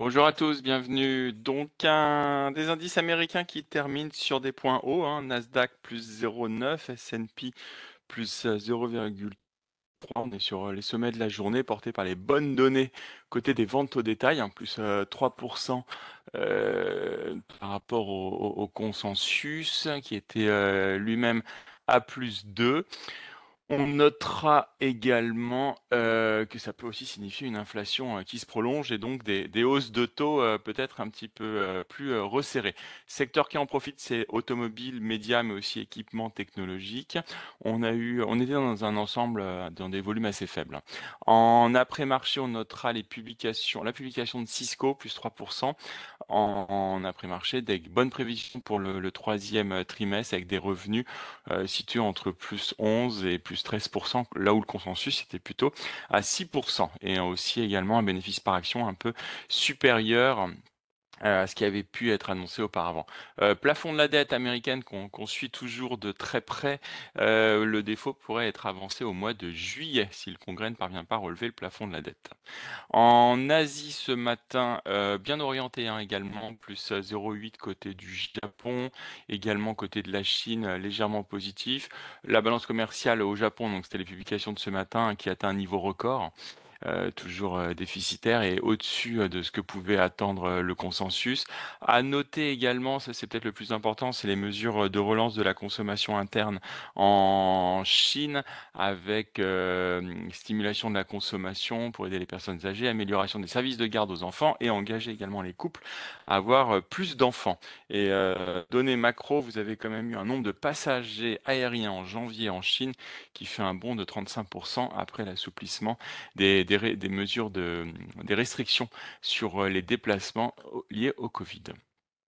Bonjour à tous, bienvenue. Donc, un des indices américains qui termine sur des points hauts, hein, Nasdaq plus 0,9, S&P plus 0,3. On est sur les sommets de la journée portés par les bonnes données côté des ventes au détail, hein, plus 3% euh, par rapport au, consensus qui était euh, lui-même à plus 2. On notera également euh, que ça peut aussi signifier une inflation euh, qui se prolonge et donc des, hausses de taux euh, peut-être un petit peu plus resserrées. Secteur qui en profite, c'est automobile, médias, mais aussi équipement technologique. On a eu, on était dans un ensemble dans des volumes assez faibles. En après-marché, on notera les publications, la publication de Cisco plus 3% en, après-marché, des bonnes prévisions pour le, le, troisième trimestre avec des revenus situés entre plus 11 et plus 13%, là où le consensus était plutôt à 6%, et aussi également un bénéfice par action un peu supérieur ce qui avait pu être annoncé auparavant. Euh, plafond de la dette américaine qu'on suit toujours de très près, euh, le défaut pourrait être avancé au mois de juillet si le Congrès ne parvient pas à relever le plafond de la dette. En Asie ce matin, bien orienté hein, également, plus 0,8 côté du Japon, également côté de la Chine, légèrement positif. La balance commerciale au Japon, donc c'était les publications de ce matin, qui atteint un niveau record. Euh, toujours euh, déficitaire et au-dessus euh, de ce que pouvait attendre le consensus. À noter également, ça c'est peut-être le plus important, c'est les mesures de relance de la consommation interne en Chine avec stimulation de la consommation pour aider les personnes âgées, amélioration des services de garde aux enfants et engager également les couples à avoir plus d'enfants. Et données macro, vous avez quand même eu un nombre de passagers aériens en janvier en Chine qui fait un bond de 35% après l'assouplissement des des, mesures de des restrictions sur euh, les déplacements liés au Covid.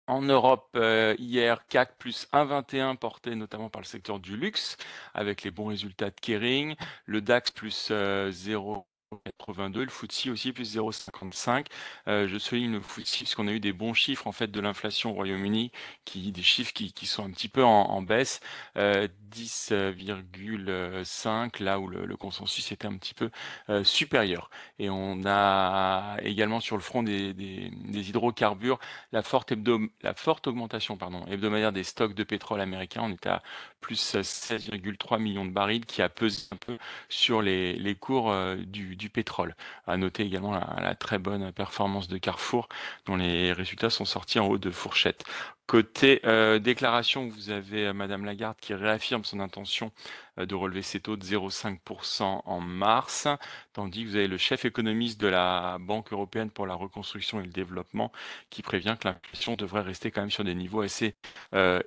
En Europe, euh, hier, CAC plus 1,21 porté notamment par le secteur du luxe, avec les bons résultats de Kering. Le DAX plus 0. Euh, 82, le FTSE aussi plus 0,55. Euh, je souligne le FTSE parce qu'on a eu des bons chiffres en fait de l'inflation au Royaume-Uni, qui des chiffres qui, qui, sont un petit peu en, baisse, euh, 10,5 là où le, consensus était un petit peu euh, supérieur. Et on a également sur le front des, des, des hydrocarbures la forte, hebdo, la forte augmentation pardon, hebdomadaire des stocks de pétrole américains. On était à plus 16,3 millions de barils qui a pesé un peu sur les, cours euh, du du pétrole. À noter également la, très bonne performance de Carrefour, dont les résultats sont sortis en haut de fourchette. Côté euh, déclaration, vous avez euh, Madame Lagarde qui réaffirme son intention euh, de relever ses taux de 0,5% en mars, tandis que vous avez le chef économiste de la Banque européenne pour la reconstruction et le développement qui prévient que l'inflation devrait rester quand même sur des niveaux assez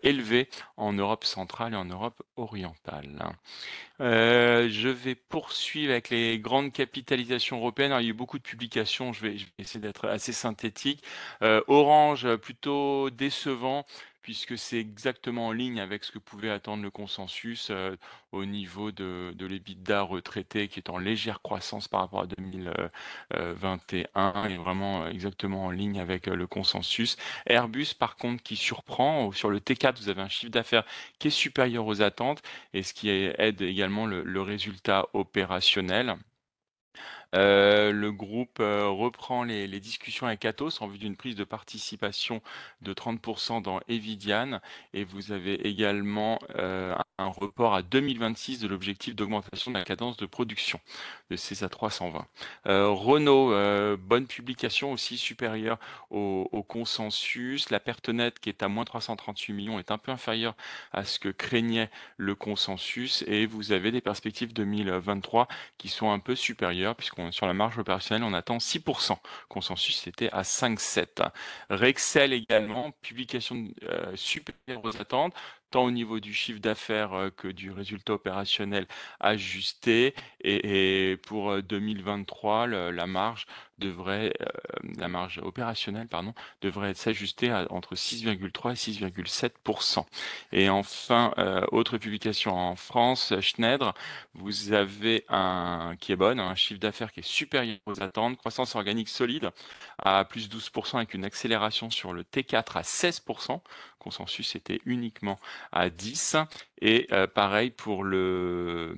élevés en Europe centrale et en Europe orientale. je vais poursuivre avec les grandes capitalisations européennes. il y a eu beaucoup de publications, je vais, je vais essayer d'être assez synthétique. Orange, plutôt décevant puisque c'est exactement en ligne avec ce que pouvait attendre le consensus euh, au niveau de, de l'EBITDA retraité qui est en légère croissance par rapport à 2021 et vraiment exactement en ligne avec euh, le consensus. Airbus par contre qui surprend, sur le T4 vous avez un chiffre d'affaires qui est supérieur aux attentes et ce qui aide également le résultat opérationnel. Euh, le groupe euh, reprend les, discussions avec Atos en vue d'une prise de participation de 30% dans Evidian et vous avez également euh, un report à 2026 de l'objectif d'augmentation de la cadence de production de CESA 320. Renault, bonne publication aussi supérieure au, au, consensus. La perte nette qui est à moins 338 millions est un peu inférieure à ce que craignait le consensus et vous avez des perspectives 2023 qui sont un peu supérieures puisqu'on sur la marge opérationnelle, on attend 6%. Consensus, c'était à 5,7. Rexel également, publication euh, supérieure aux attentes tant au niveau du chiffre d'affaires euh, que du résultat opérationnel ajusté. Et, pour 2023, euh, la marge devrait, euh, la marge opérationnelle, pardon, devrait s'ajuster entre 6,3 et 6,7% Et enfin, autre publication en France, Schneider, vous avez un qui est bonne, un chiffre d'affaires qui est supérieur aux attentes, croissance organique solide à plus 12% avec une accélération sur le T4 à 16 Consensus était uniquement à 10. Et euh, pareil pour le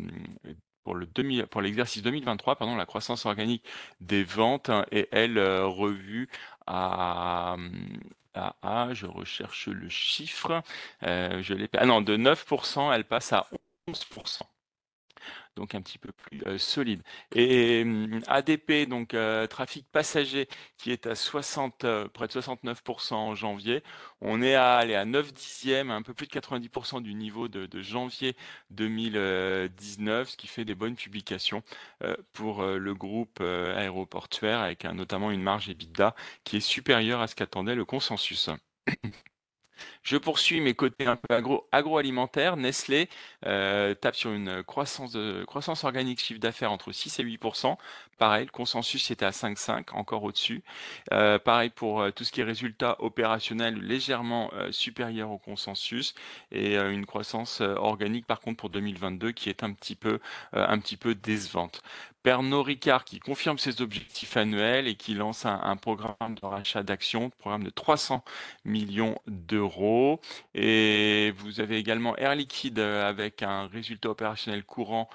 pour le pour l'exercice 2023, pardon, la croissance organique des ventes est elle revue à, je recherche le chiffre, je l'ai ah non, de 9%, elle passe à 11% donc un petit peu plus euh, solide. Et hum, ADP, donc euh, trafic passager, qui est à 60, euh, près de 69% en janvier. On est à, à 9 dixièmes, un peu plus de 90% du niveau de, janvier 2019, ce qui fait des bonnes publications pour le groupe aéroportuaire, avec notamment une marge EBITDA qui est supérieure à ce qu'attendait le consensus. Je poursuis mes côtés un peu agro, agroalimentaires. Nestlé euh, tape sur une croissance, de, croissance organique chiffre d'affaires entre 6 et 8% Pareil, le consensus était à 5,5, encore au-dessus. Euh, pareil pour euh, tout ce qui est résultats opérationnels légèrement supérieur au consensus et une croissance organique par contre pour 2022 qui est un petit peu, un petit peu décevante. Pernod Ricard qui confirme ses objectifs annuels et qui lance un, programme de rachat d'actions, programme de 300 millions d'euros. Et vous avez également Air Liquide avec un résultat opérationnel courant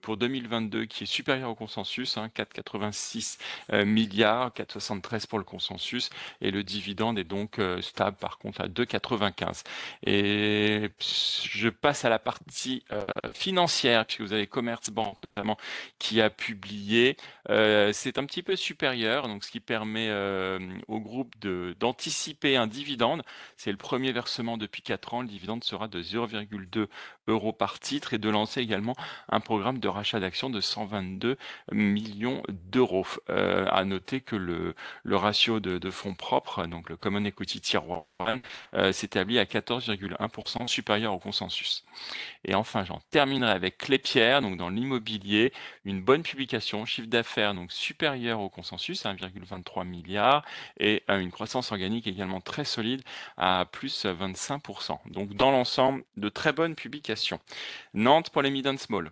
pour 2022 qui est supérieur au consensus, hein, 4,86 euh, milliards, 4,73 pour le consensus, et le dividende est donc euh, stable par contre à 2,95. Et je passe à la partie euh, financière, puisque vous avez Commerzbank notamment qui a publié, c'est un petit peu supérieur, donc ce qui permet au groupe d'anticiper un dividende. C'est le premier versement depuis 4 ans, le dividende sera de 0,2 euros par titre et de lancer également un programme de rachat d'actions de 122 millions d'euros. Euh, à noter que le, le ratio de, fonds propres, donc le Common Equity Tier 1, euh, s'établit à 14,1% supérieur au consensus. Et enfin, j'en terminerai avec Clépierre, donc dans l'immobilier, une bonne publication, chiffre d'affaires donc supérieur au consensus, 1,23 milliard, et euh, une croissance organique également très solide à plus 25%. Donc dans l'ensemble, de très bonnes publications. Nantes pour les mid and small.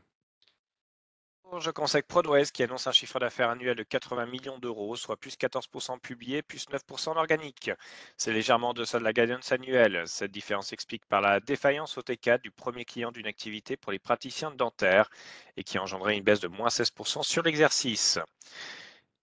Je conseille Prodways qui annonce un chiffre d'affaires annuel de 80 millions d'euros, soit plus 14% publié, plus 9% en organique. C'est légèrement en deçà de la guidance annuelle. Cette différence s'explique par la défaillance au T4 du premier client d'une activité pour les praticiens dentaires et qui a engendré une baisse de moins 16% sur l'exercice.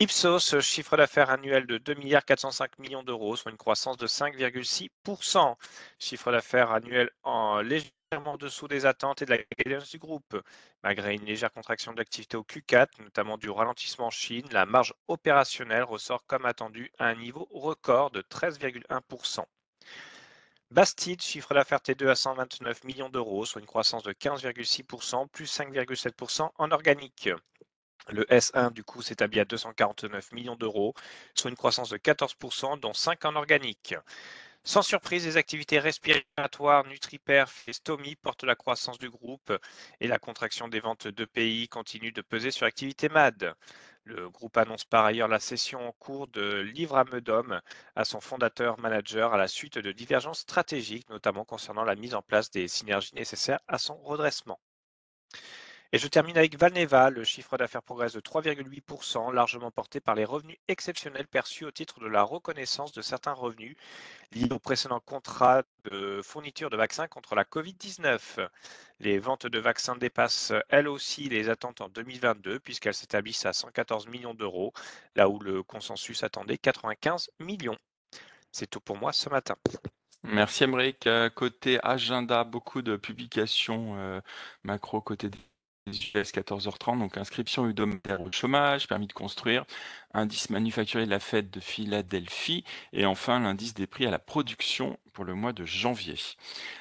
Ipsos, chiffre d'affaires annuel de 2 milliards 405 millions d'euros, soit une croissance de 5,6%. Chiffre d'affaires annuel en légèrement en dessous des attentes et de la guidance du groupe. Malgré une légère contraction de l'activité au Q4, notamment du ralentissement en Chine, la marge opérationnelle ressort comme attendu à un niveau record de 13,1%. Bastide, chiffre d'affaires T2 à 129 millions d'euros, soit une croissance de 15,6%, plus 5,7% en organique. Le S1, du coup, s'établit à 249 millions d'euros, soit une croissance de 14%, dont 5 en organique. Sans surprise, les activités respiratoires, NutriPerf et Stomy portent la croissance du groupe et la contraction des ventes de pays continue de peser sur l'activité MAD. Le groupe annonce par ailleurs la cession en cours de Livre à Meudom à son fondateur manager à la suite de divergences stratégiques, notamment concernant la mise en place des synergies nécessaires à son redressement. Et je termine avec Valneva. Le chiffre d'affaires progresse de 3,8%, largement porté par les revenus exceptionnels perçus au titre de la reconnaissance de certains revenus liés au précédent contrat de fourniture de vaccins contre la Covid-19. Les ventes de vaccins dépassent elles aussi les attentes en 2022 puisqu'elles s'établissent à 114 millions d'euros, là où le consensus attendait 95 millions. C'est tout pour moi ce matin. Merci Emmerich. Côté agenda, beaucoup de publications euh, macro côté US 14h30, donc inscription hebdomadaire au chômage, permis de construire, indice manufacturier de la fête de Philadelphie et enfin l'indice des prix à la production pour le mois de janvier.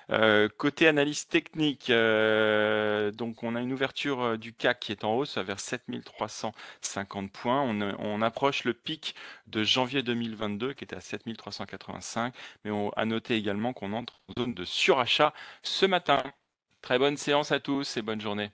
Euh, côté analyse technique, euh, donc on a une ouverture euh, du CAC qui est en hausse vers 7350 points. On, approche le pic de janvier 2022 qui était à 7385, mais on a noté également qu'on entre en zone de surachat ce matin. Très bonne séance à tous et bonne journée.